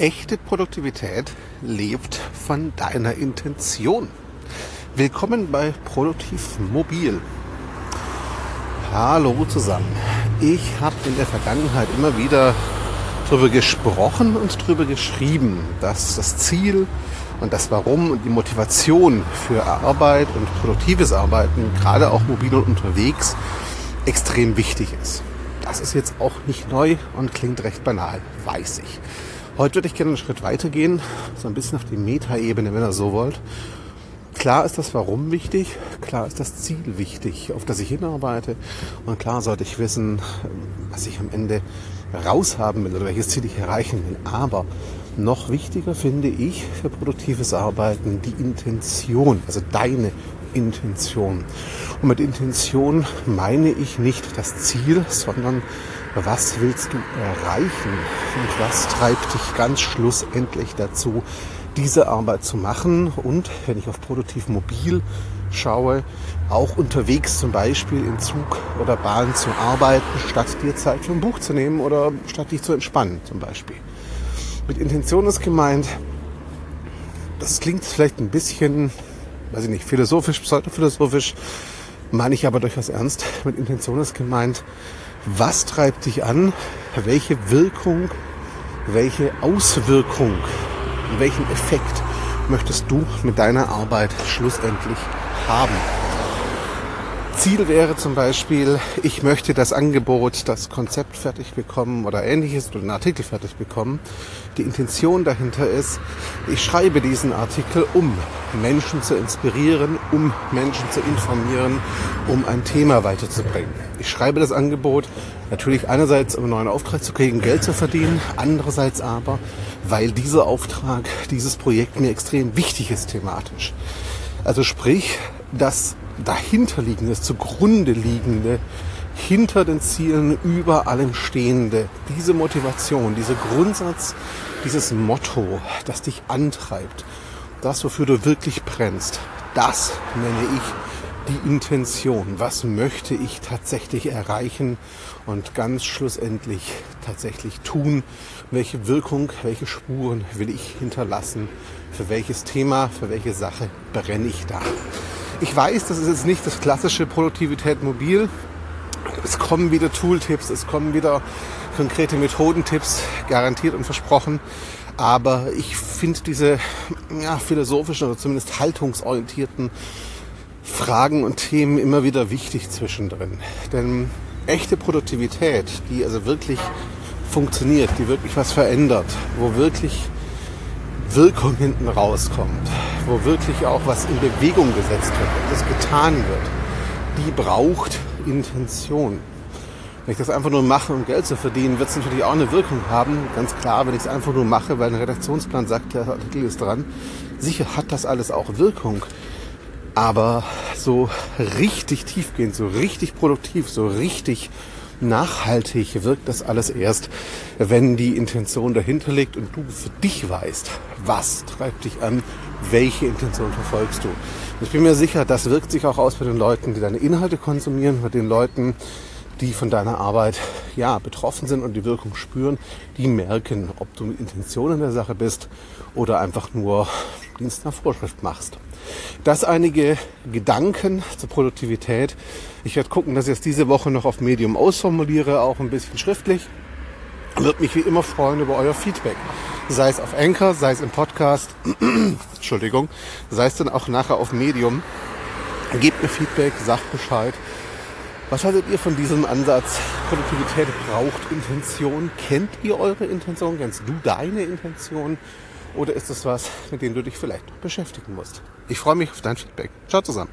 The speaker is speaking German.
Echte Produktivität lebt von deiner Intention. Willkommen bei Produktiv Mobil. Hallo zusammen. Ich habe in der Vergangenheit immer wieder darüber gesprochen und darüber geschrieben, dass das Ziel und das Warum und die Motivation für Arbeit und produktives Arbeiten, gerade auch mobil und unterwegs, extrem wichtig ist. Das ist jetzt auch nicht neu und klingt recht banal, weiß ich. Heute würde ich gerne einen Schritt weiter gehen, so ein bisschen auf die Metaebene, wenn ihr so wollt. Klar ist das Warum wichtig, klar ist das Ziel wichtig, auf das ich hinarbeite und klar sollte ich wissen, was ich am Ende raushaben will oder welches Ziel ich erreichen will. Aber noch wichtiger finde ich für produktives Arbeiten die Intention, also deine Intention. Und mit Intention meine ich nicht das Ziel, sondern was willst du erreichen und was treibt dich ganz schlussendlich dazu, diese Arbeit zu machen und wenn ich auf produktiv mobil schaue, auch unterwegs zum Beispiel in Zug oder Bahn zu arbeiten, statt dir Zeit für ein Buch zu nehmen oder statt dich zu entspannen zum Beispiel. Mit Intention ist gemeint, das klingt vielleicht ein bisschen, weiß ich nicht, philosophisch, pseudophilosophisch, meine ich aber durchaus ernst. Mit Intention ist gemeint, was treibt dich an? Welche Wirkung, welche Auswirkung, welchen Effekt möchtest du mit deiner Arbeit schlussendlich haben? Ziel wäre zum Beispiel, ich möchte das Angebot, das Konzept fertig bekommen oder ähnliches oder einen Artikel fertig bekommen. Die Intention dahinter ist, ich schreibe diesen Artikel, um Menschen zu inspirieren, um Menschen zu informieren, um ein Thema weiterzubringen. Ich schreibe das Angebot natürlich einerseits, um einen neuen Auftrag zu kriegen, Geld zu verdienen, andererseits aber, weil dieser Auftrag, dieses Projekt mir extrem wichtig ist thematisch. Also sprich, das dahinterliegende, das zugrunde liegende, hinter den Zielen, über allem stehende, diese Motivation, dieser Grundsatz, dieses Motto, das dich antreibt, das, wofür du wirklich brennst, das nenne ich die Intention. Was möchte ich tatsächlich erreichen und ganz schlussendlich tatsächlich tun? Welche Wirkung, welche Spuren will ich hinterlassen? Für welches Thema, für welche Sache brenne ich da? Ich weiß, das ist jetzt nicht das klassische Produktivität mobil. Es kommen wieder Tooltips, es kommen wieder konkrete Methodentipps, garantiert und versprochen. Aber ich finde diese ja, philosophischen oder zumindest haltungsorientierten Fragen und Themen immer wieder wichtig zwischendrin. Denn echte Produktivität, die also wirklich funktioniert, die wirklich was verändert, wo wirklich Wirkung hinten rauskommt, wo wirklich auch was in Bewegung gesetzt wird, das getan wird, die braucht Intention. Wenn ich das einfach nur mache, um Geld zu verdienen, wird es natürlich auch eine Wirkung haben. Ganz klar, wenn ich es einfach nur mache, weil ein Redaktionsplan sagt, der Artikel ist dran. Sicher hat das alles auch Wirkung. Aber so richtig tiefgehend, so richtig produktiv, so richtig nachhaltig wirkt das alles erst, wenn die Intention dahinter liegt und du für dich weißt, was treibt dich an, welche Intention verfolgst du. Ich bin mir sicher, das wirkt sich auch aus bei den Leuten, die deine Inhalte konsumieren, bei den Leuten, die von deiner Arbeit ja betroffen sind und die Wirkung spüren, die merken, ob du mit Intention in der Sache bist oder einfach nur Dienst nach Vorschrift machst. Das einige Gedanken zur Produktivität. Ich werde gucken, dass ich es diese Woche noch auf Medium ausformuliere, auch ein bisschen schriftlich. Würde mich wie immer freuen über euer Feedback. Sei es auf Anchor, sei es im Podcast, Entschuldigung, sei es dann auch nachher auf Medium. Gebt mir Feedback, sagt Bescheid. Was haltet ihr von diesem Ansatz? Produktivität braucht Intention. Kennt ihr eure Intention? Kennst du deine Intention? Oder ist es was, mit dem du dich vielleicht noch beschäftigen musst? Ich freue mich auf dein Feedback. Ciao zusammen.